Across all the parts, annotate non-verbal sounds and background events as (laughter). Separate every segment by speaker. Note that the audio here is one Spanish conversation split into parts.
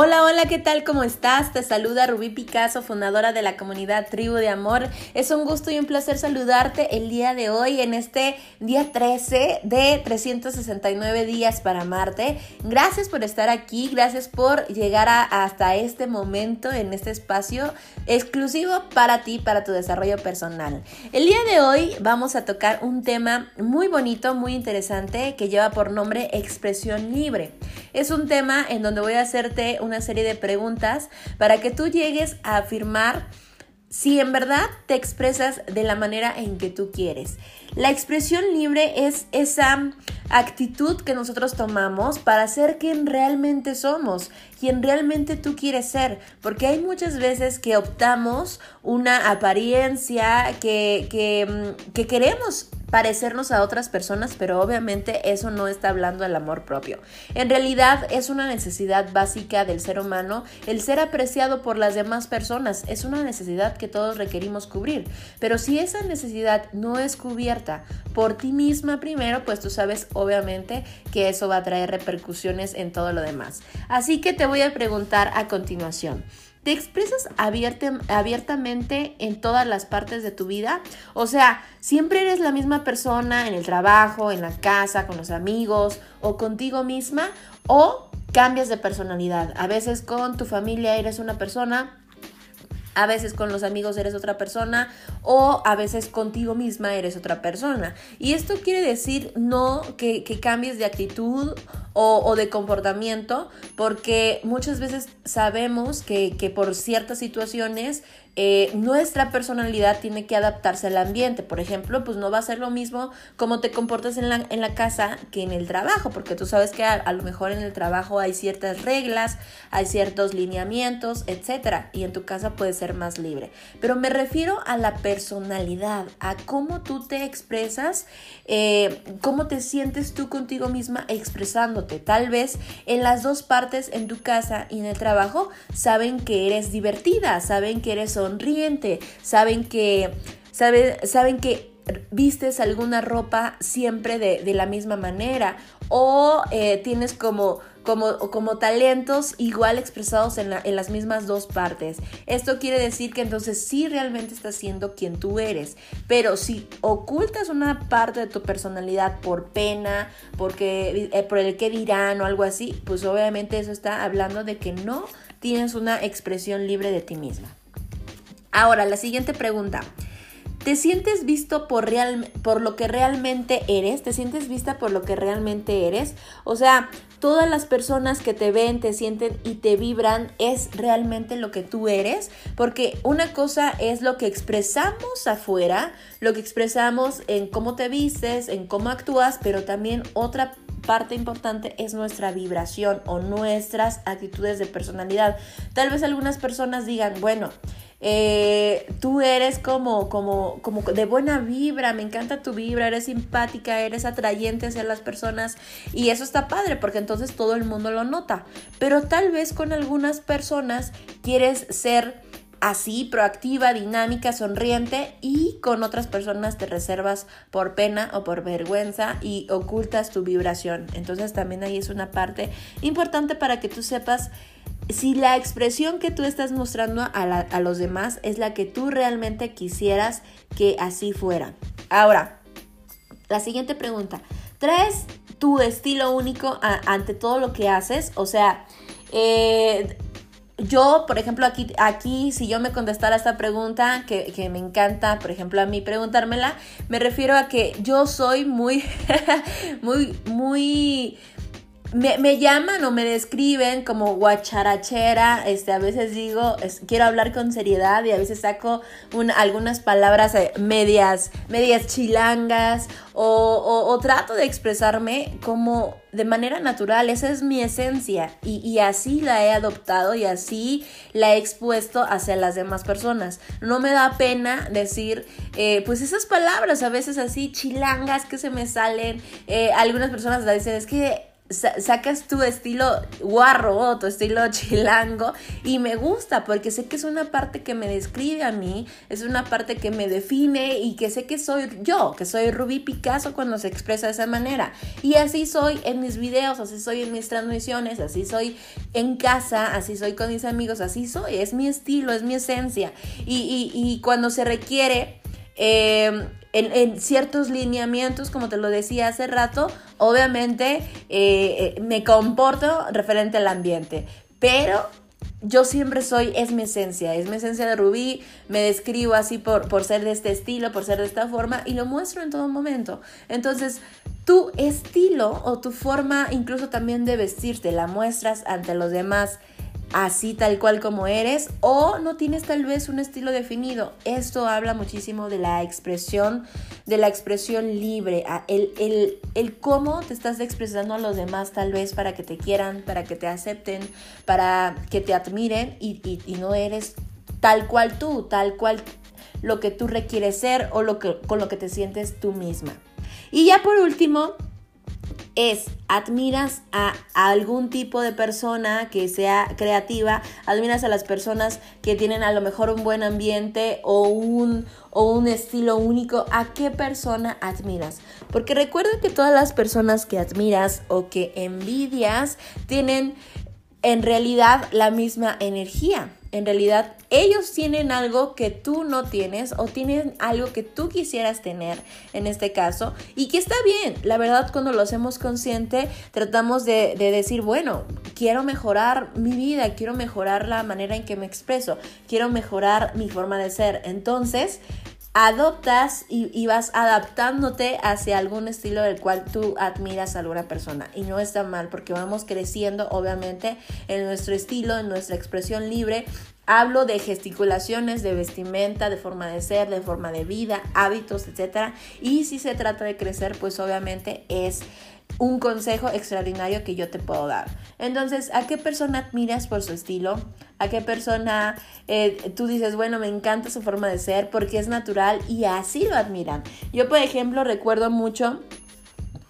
Speaker 1: Hola, hola, ¿qué tal? ¿Cómo estás? Te saluda Rubí Picasso, fundadora de la comunidad Tribu de Amor. Es un gusto y un placer saludarte el día de hoy en este día 13 de 369 días para amarte. Gracias por estar aquí, gracias por llegar hasta este momento en este espacio exclusivo para ti, para tu desarrollo personal. El día de hoy vamos a tocar un tema muy bonito, muy interesante que lleva por nombre expresión libre. Es un tema en donde voy a hacerte una serie de preguntas para que tú llegues a afirmar si en verdad te expresas de la manera en que tú quieres. La expresión libre es esa actitud que nosotros tomamos para ser quien realmente somos, quien realmente tú quieres ser, porque hay muchas veces que optamos una apariencia que, que, mm, que queremos parecernos a otras personas, pero obviamente eso no está hablando del amor propio. En realidad es una necesidad básica del ser humano el ser apreciado por las demás personas. Es una necesidad que todos requerimos cubrir. Pero si esa necesidad no es cubierta por ti misma primero, pues tú sabes obviamente que eso va a traer repercusiones en todo lo demás. Así que te voy a preguntar a continuación. ¿Te expresas abiertamente en todas las partes de tu vida? O sea, ¿siempre eres la misma persona en el trabajo, en la casa, con los amigos o contigo misma? ¿O cambias de personalidad? A veces con tu familia eres una persona, a veces con los amigos eres otra persona o a veces contigo misma eres otra persona. Y esto quiere decir no que, cambies de actitud o, de comportamiento, porque muchas veces sabemos que, que por ciertas situaciones eh, nuestra personalidad tiene que adaptarse al ambiente. Por ejemplo, pues no va a ser lo mismo como te comportas en la, en la casa que en el trabajo, porque tú sabes que a, lo mejor en el trabajo hay ciertas reglas, hay ciertos lineamientos, etc. Y en tu casa puede ser más libre. Pero me refiero a la personalidad, a cómo tú te expresas, eh, cómo te sientes tú contigo misma expresándote. Tal vez en las dos partes, en tu casa y en el trabajo, saben que eres divertida, saben que eres sonriente, saben que, saben que vistes alguna ropa siempre de, la misma manera o eh, tienes como, como, como, talentos igual expresados en, en, las mismas dos partes. Esto quiere decir que entonces sí realmente estás siendo quien tú eres, pero si ocultas una parte de tu personalidad por pena, porque, eh, por el que dirán o algo así, pues obviamente eso está hablando de que no tienes una expresión libre de ti misma. Ahora, la siguiente pregunta. ¿Te sientes visto por, lo que realmente eres? ¿Te sientes vista por lo que realmente eres? O sea, todas las personas que te ven, te sienten y te vibran es realmente lo que tú eres, porque una cosa es lo que expresamos afuera, lo que expresamos en cómo te vistes, en cómo actúas, pero también otra parte importante es nuestra vibración o nuestras actitudes de personalidad. Tal vez algunas personas digan, bueno, eh, tú eres como, como, como de buena vibra, me encanta tu vibra, eres simpática, eres atrayente hacia las personas y eso está padre porque entonces todo el mundo lo nota. Pero tal vez con algunas personas quieres ser así, proactiva, dinámica, sonriente y con otras personas te reservas por pena o por vergüenza y ocultas tu vibración. Entonces también ahí es una parte importante para que tú sepas si la expresión que tú estás mostrando a, los demás es la que tú realmente quisieras que así fuera. Ahora, la siguiente pregunta. ¿Traes tu estilo único ante todo lo que haces? O sea, eh, yo, por ejemplo, aquí, aquí, si yo me contestara esta pregunta, que, que, me encanta, por ejemplo, a mí preguntármela, me refiero a que yo soy muy, (laughs) muy, muy me, llaman o me describen como guacharachera, este, a veces digo, quiero hablar con seriedad y a veces saco algunas palabras eh, medias, medias chilangas o, trato de expresarme como de manera natural, esa es mi esencia y, así la he adoptado y así la he expuesto hacia las demás personas. No me da pena decir, eh, pues esas palabras a veces así chilangas que se me salen, eh, algunas personas la dicen, es que sacas tu estilo guarro, tu estilo (laughs) chilango y me gusta porque sé que es una parte que me describe a mí, es una parte que me define y que sé que soy yo, que soy Rubí Picasso cuando se expresa de esa manera. Y así soy en mis videos, así soy en mis transmisiones, así soy en casa, así soy con mis amigos, así soy, es mi estilo, es mi esencia. Y, y cuando se requiere Em, en, ciertos lineamientos, como te lo decía hace rato, obviamente eh, eh, me comporto referente al ambiente, pero yo siempre soy, es mi esencia, es mi esencia de Rubí, me describo así por, por ser de este estilo, por ser de esta forma y lo muestro en todo momento. Entonces, tu estilo o tu forma incluso también de vestirte la muestras ante los demás así tal cual como eres o no tienes tal vez un estilo definido. Esto habla muchísimo de la expresión, de la expresión libre, el, el, cómo te estás expresando a los demás tal vez para que te quieran, para que te acepten, para que te admiren y, y, no eres tal cual tú, tal cual lo que tú requieres ser o lo que, con lo que te sientes tú misma. Y ya por último, es admiras a, algún tipo de persona que sea creativa, admiras a las personas que tienen a lo mejor un buen ambiente o un, o un estilo único, ¿a qué persona admiras? Porque recuerda que todas las personas que admiras o que envidias tienen en realidad la misma energía en realidad ellos tienen algo que tú no tienes o tienen algo que tú quisieras tener en este caso y que está bien. La verdad cuando lo hacemos consciente tratamos de, decir, bueno, quiero mejorar mi vida, quiero mejorar la manera en que me expreso, quiero mejorar mi forma de ser. Entonces adoptas y, vas adaptándote hacia algún estilo del cual tú admiras a alguna persona. Y no está mal porque vamos creciendo obviamente en nuestro estilo, en nuestra expresión libre. Hablo de gesticulaciones, de vestimenta, de forma de ser, de forma de vida, hábitos, etc. Y si se trata de crecer, pues obviamente es un consejo extraordinario que yo te puedo dar. Entonces, ¿a qué persona admiras por su estilo? ¿A qué persona eh, tú dices, bueno, me encanta su forma de ser porque es natural y así lo admiran? Yo, por ejemplo, recuerdo mucho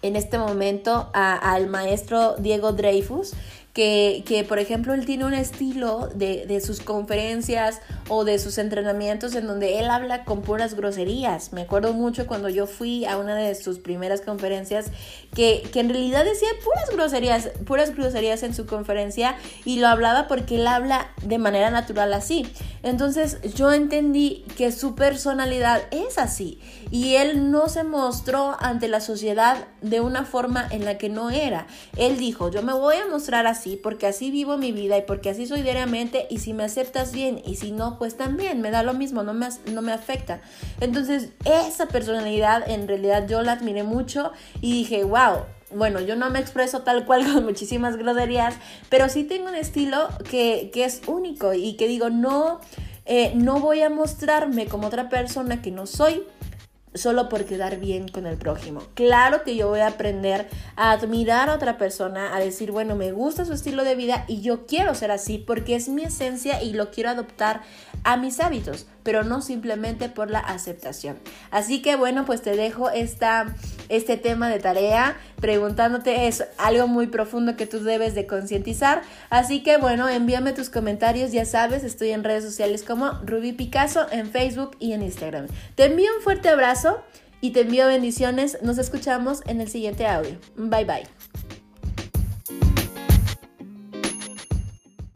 Speaker 1: en este momento al maestro Diego Dreyfus, que, que, por ejemplo, él tiene un estilo de, de, sus conferencias o de sus entrenamientos en donde él habla con puras groserías. Me acuerdo mucho cuando yo fui a una de sus primeras conferencias que, que en realidad decía puras groserías, puras groserías en su conferencia y lo hablaba porque él habla de manera natural así. Entonces yo entendí que su personalidad es así y él no se mostró ante la sociedad de una forma en la que no era. Él dijo, yo me voy a mostrar así porque así vivo mi vida y porque así soy diariamente y si me aceptas bien y si no, pues también me da lo mismo, no me, no me afecta. Entonces, esa personalidad en realidad yo la admiré mucho y dije, wow, bueno, yo no me expreso tal cual (laughs) con muchísimas groserías, pero sí tengo un estilo que, es único y que digo, no, eh, no voy a mostrarme como otra persona que no soy solo por quedar bien con el prójimo. Claro que yo voy a aprender a admirar a otra persona, a decir, bueno, me gusta su estilo de vida y yo quiero ser así porque es mi esencia y lo quiero adoptar a mis hábitos, pero no simplemente por la aceptación. Así que bueno, pues te dejo esta, este tema de tarea preguntándote es algo muy profundo que tú debes de concientizar. Así que bueno, envíame tus comentarios, ya sabes, estoy en redes sociales como Ruby Picasso en Facebook y en Instagram. Te envío un fuerte abrazo y te envío bendiciones. Nos escuchamos en el siguiente audio. Bye bye.